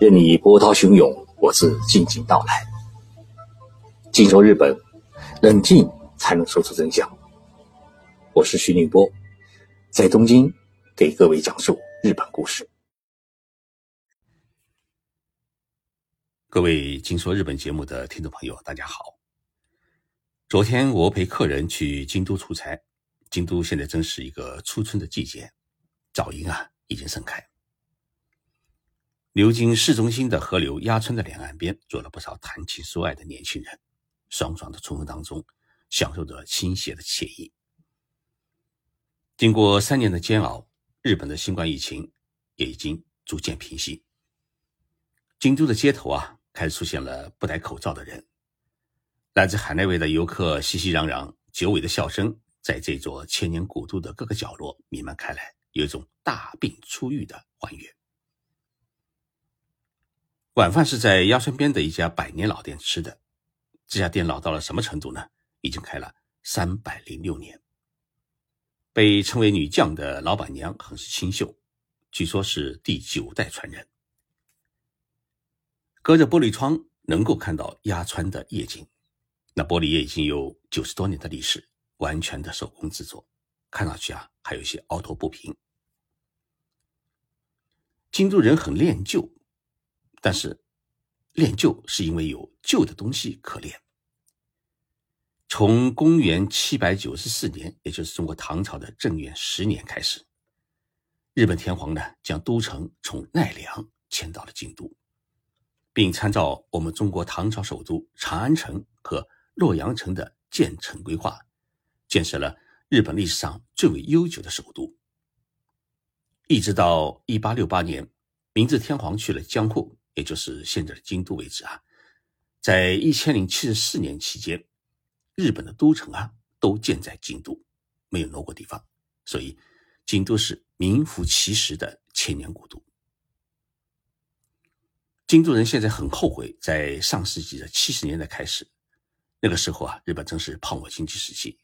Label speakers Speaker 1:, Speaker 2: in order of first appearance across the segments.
Speaker 1: 任你波涛汹涌，我自静静到来。静说日本，冷静才能说出真相。我是徐宁波，在东京给各位讲述日本故事。
Speaker 2: 各位静说日本节目的听众朋友，大家好。昨天我陪客人去京都出差，京都现在正是一个初春的季节，早樱啊已经盛开。流经市中心的河流鸭川的两岸边，坐了不少谈情说爱的年轻人，爽爽的春风当中，享受着倾斜的惬意。经过三年的煎熬，日本的新冠疫情也已经逐渐平息。京都的街头啊，开始出现了不戴口罩的人，来自海内外的游客熙熙攘攘，久违的笑声在这座千年古都的各个角落弥漫开来，有一种大病初愈的欢悦。晚饭是在鸭川边的一家百年老店吃的。这家店老到了什么程度呢？已经开了三百零六年。被称为“女将”的老板娘很是清秀，据说是第九代传人。隔着玻璃窗能够看到鸭川的夜景，那玻璃也已经有九十多年的历史，完全的手工制作，看上去啊还有一些凹凸不平。京都人很恋旧。但是，练旧是因为有旧的东西可练。从公元七百九十四年，也就是中国唐朝的正元十年开始，日本天皇呢将都城从奈良迁到了京都，并参照我们中国唐朝首都长安城和洛阳城的建成规划，建设了日本历史上最为悠久的首都。一直到一八六八年，明治天皇去了江户。也就是现在的京都为止啊，在一千零七十四年期间，日本的都城啊都建在京都，没有挪过地方，所以京都是名副其实的千年古都。京都人现在很后悔，在上世纪的七十年代开始，那个时候啊，日本正是泡沫经济时期，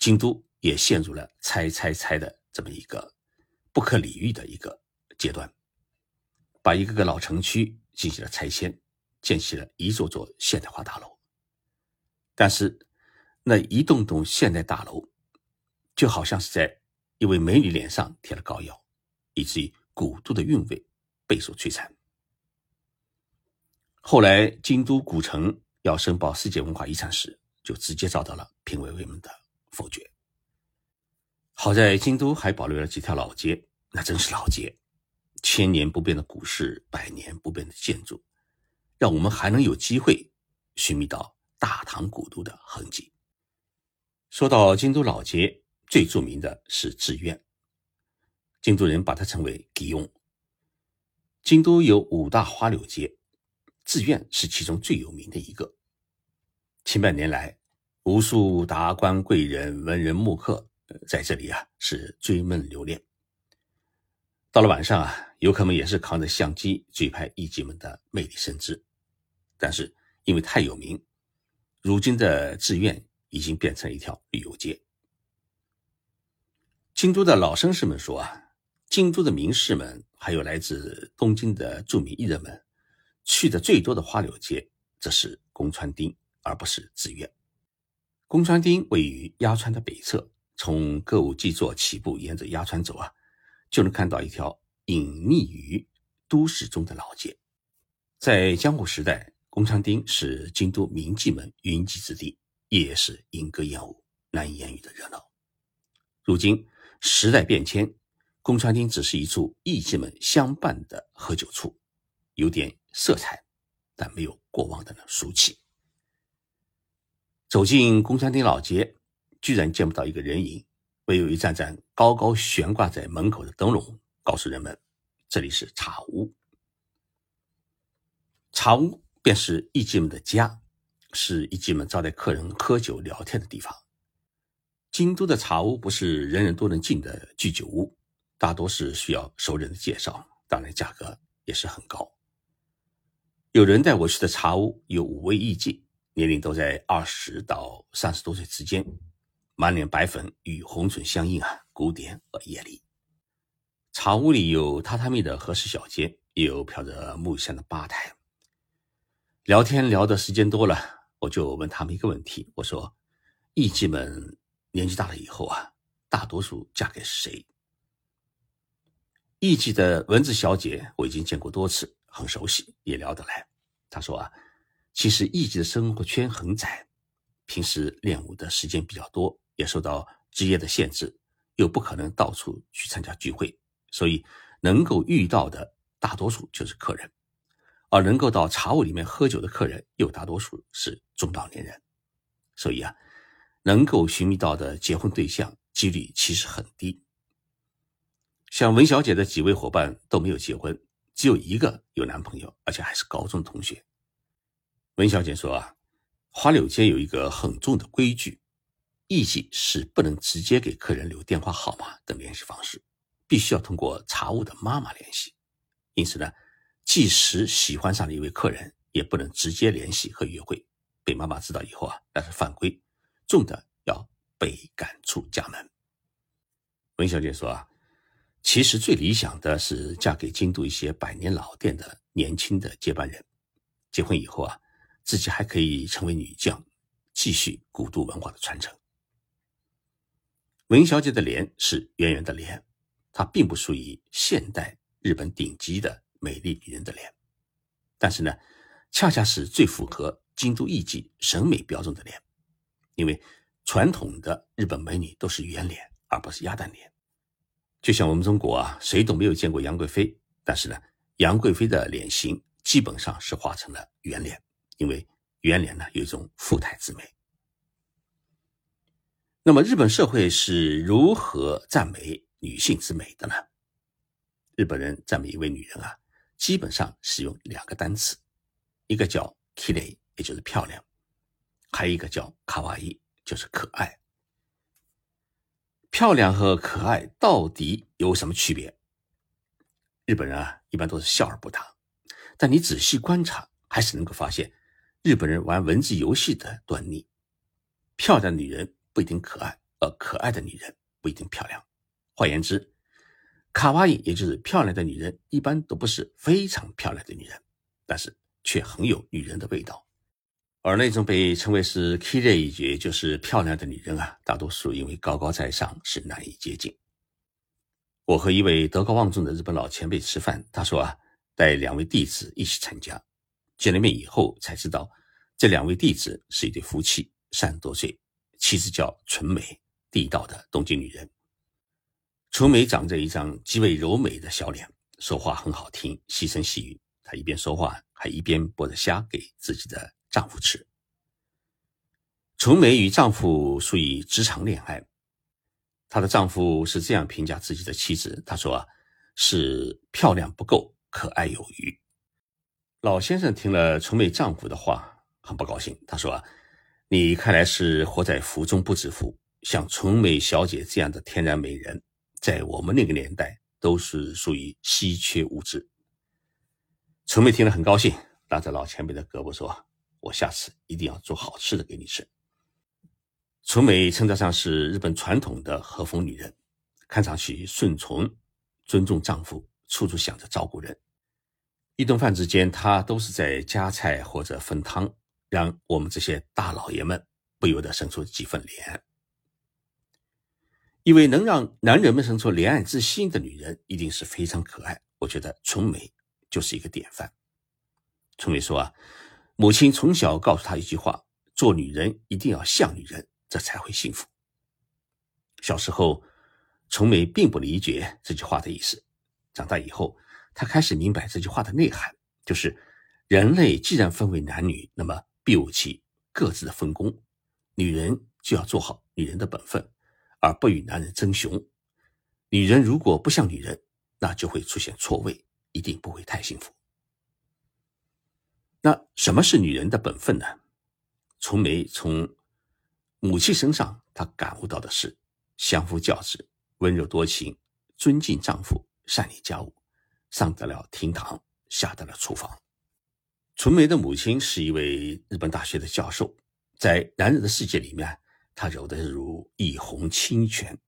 Speaker 2: 京都也陷入了拆拆拆的这么一个不可理喻的一个阶段。把一个个老城区进行了拆迁，建起了一座座现代化大楼。但是，那一栋栋现代大楼，就好像是在一位美女脸上贴了膏药，以至于古都的韵味备受摧残。后来，京都古城要申报世界文化遗产时，就直接遭到了评委会们的否决。好在京都还保留了几条老街，那真是老街。千年不变的古市，百年不变的建筑，让我们还能有机会寻觅到大唐古都的痕迹。说到京都老街，最著名的是志院，京都人把它称为“吉翁”。京都有五大花柳街，志院是其中最有名的一个。千百年来，无数达官贵人、文人墨客在这里啊是追梦留恋。到了晚上啊，游客们也是扛着相机追拍艺妓们的魅力身姿。但是因为太有名，如今的志愿已经变成一条旅游街。京都的老绅士们说啊，京都的名士们还有来自东京的著名艺人们，去的最多的花柳街则是宫川町，而不是志愿。宫川町位于鸭川的北侧，从歌舞伎座起步，沿着鸭川走啊。就能看到一条隐匿于都市中的老街。在江户时代，宫川町是京都名妓们云集之地，也是莺歌燕舞、难以言喻的热闹。如今时代变迁，宫川町只是一处艺妓们相伴的喝酒处，有点色彩，但没有过往的俗气。走进宫川町老街，居然见不到一个人影。唯有一盏盏高高悬挂在门口的灯笼，告诉人们这里是茶屋。茶屋便是艺妓们的家，是艺妓们招待客人喝酒聊天的地方。京都的茶屋不是人人都能进的居酒屋，大多是需要熟人的介绍，当然价格也是很高。有人带我去的茶屋有五位艺妓，年龄都在二十到三十多岁之间。满脸白粉与红唇相映啊，古典而艳丽。茶屋里有榻榻米的和室小间，也有飘着木香的吧台。聊天聊的时间多了，我就问他们一个问题：我说，艺妓们年纪大了以后啊，大多数嫁给谁？艺妓的文字小姐我已经见过多次，很熟悉，也聊得来。她说啊，其实艺妓的生活圈很窄，平时练舞的时间比较多，也受到职业的限制，又不可能到处去参加聚会，所以能够遇到的大多数就是客人。而能够到茶屋里面喝酒的客人，又大多数是中老年人，所以啊，能够寻觅到的结婚对象几率其实很低。像文小姐的几位伙伴都没有结婚，只有一个有男朋友，而且还是高中同学。文小姐说啊，花柳街有一个很重的规矩，艺妓是不能直接给客人留电话号码等联系方式，必须要通过茶屋的妈妈联系。因此呢。即使喜欢上了一位客人，也不能直接联系和约会。被妈妈知道以后啊，那是犯规，重的要被赶出家门。文小姐说啊，其实最理想的是嫁给京都一些百年老店的年轻的接班人，结婚以后啊，自己还可以成为女将，继续古都文化的传承。文小姐的脸是圆圆的脸，她并不属于现代日本顶级的。美丽女人的脸，但是呢，恰恰是最符合京都艺妓审美标准的脸，因为传统的日本美女都是圆脸，而不是鸭蛋脸。就像我们中国啊，谁都没有见过杨贵妃，但是呢，杨贵妃的脸型基本上是画成了圆脸，因为圆脸呢有一种富态之美。那么，日本社会是如何赞美女性之美的呢？日本人赞美一位女人啊。基本上使用两个单词，一个叫 “kile”，也就是漂亮；还有一个叫 “kawaii”，就是可爱。漂亮和可爱到底有什么区别？日本人啊，一般都是笑而不答。但你仔细观察，还是能够发现日本人玩文字游戏的端倪。漂亮的女人不一定可爱，而可爱的女人不一定漂亮。换言之，卡哇伊，也就是漂亮的女人，一般都不是非常漂亮的女人，但是却很有女人的味道。而那种被称为是 “kiri”，也就是漂亮的女人啊，大多数因为高高在上，是难以接近。我和一位德高望重的日本老前辈吃饭，他说啊，带两位弟子一起参加，见了面以后才知道，这两位弟子是一对夫妻，三十多岁，妻子叫纯美，地道的东京女人。春梅长着一张极为柔美的小脸，说话很好听，细声细语。她一边说话，还一边剥着虾给自己的丈夫吃。春梅与丈夫属于职场恋爱，她的丈夫是这样评价自己的妻子：“他说啊，是漂亮不够，可爱有余。”老先生听了春梅丈夫的话，很不高兴。他说：“，你看来是活在福中不知福，像春梅小姐这样的天然美人。”在我们那个年代，都是属于稀缺物质。春梅听了很高兴，拉着老前辈的胳膊说：“我下次一定要做好吃的给你吃。”纯美称得上是日本传统的和风女人，看上去顺从、尊重丈夫，处处想着照顾人。一顿饭之间，她都是在夹菜或者分汤，让我们这些大老爷们不由得生出几分怜爱。一位能让男人们生出怜爱之心的女人，一定是非常可爱。我觉得春梅就是一个典范。春梅说啊，母亲从小告诉她一句话：做女人一定要像女人，这才会幸福。小时候，春梅并不理解这句话的意思。长大以后，她开始明白这句话的内涵，就是人类既然分为男女，那么必有其各自的分工。女人就要做好女人的本分。而不与男人争雄，女人如果不像女人，那就会出现错位，一定不会太幸福。那什么是女人的本分呢？从梅从母亲身上，她感悟到的是相夫教子、温柔多情、尊敬丈夫、善理家务，上得了厅堂，下得了厨房。纯梅的母亲是一位日本大学的教授，在男人的世界里面。她柔得如一泓清泉，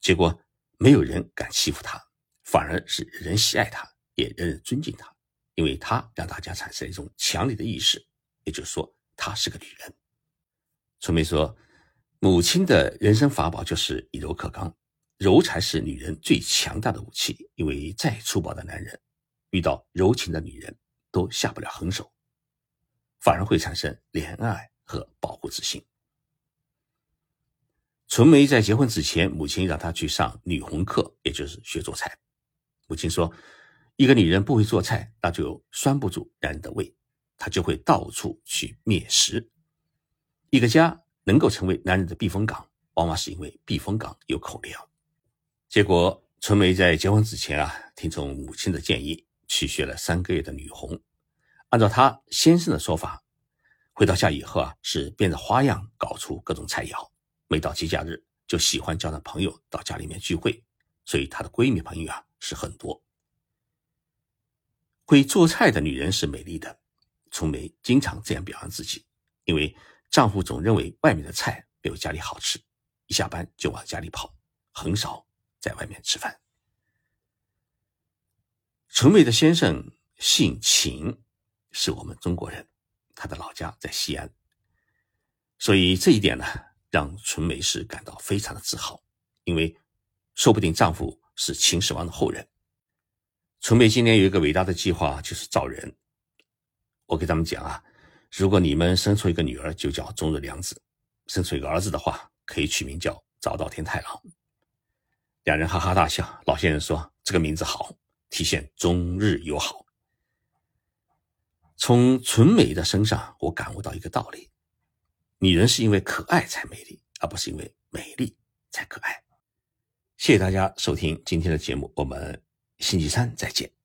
Speaker 2: 结果没有人敢欺负她，反而是人喜爱她，也人人尊敬她，因为她让大家产生一种强烈的意识，也就是说，她是个女人。春梅说：“母亲的人生法宝就是以柔克刚，柔才是女人最强大的武器。因为再粗暴的男人，遇到柔情的女人，都下不了狠手，反而会产生怜爱和保护之心。”纯梅在结婚之前，母亲让她去上女红课，也就是学做菜。母亲说：“一个女人不会做菜，那就拴不住男人的胃，她就会到处去觅食。”一个家能够成为男人的避风港，往往是因为避风港有口粮。结果，春梅在结婚之前啊，听从母亲的建议去学了三个月的女红。按照她先生的说法，回到家以后啊，是变着花样搞出各种菜肴。每到节假日，就喜欢叫上朋友到家里面聚会，所以她的闺蜜朋友啊是很多。会做菜的女人是美丽的，从梅经常这样表扬自己，因为。丈夫总认为外面的菜没有家里好吃，一下班就往家里跑，很少在外面吃饭。纯美的先生姓秦，是我们中国人，他的老家在西安，所以这一点呢，让纯美是感到非常的自豪，因为说不定丈夫是秦始皇的后人。纯美今年有一个伟大的计划，就是造人。我给他们讲啊。如果你们生出一个女儿，就叫中日良子；生出一个儿子的话，可以取名叫早稻田太郎。两人哈哈大笑。老先生说：“这个名字好，体现中日友好。”从纯美的身上，我感悟到一个道理：女人是因为可爱才美丽，而不是因为美丽才可爱。谢谢大家收听今天的节目，我们星期三再见。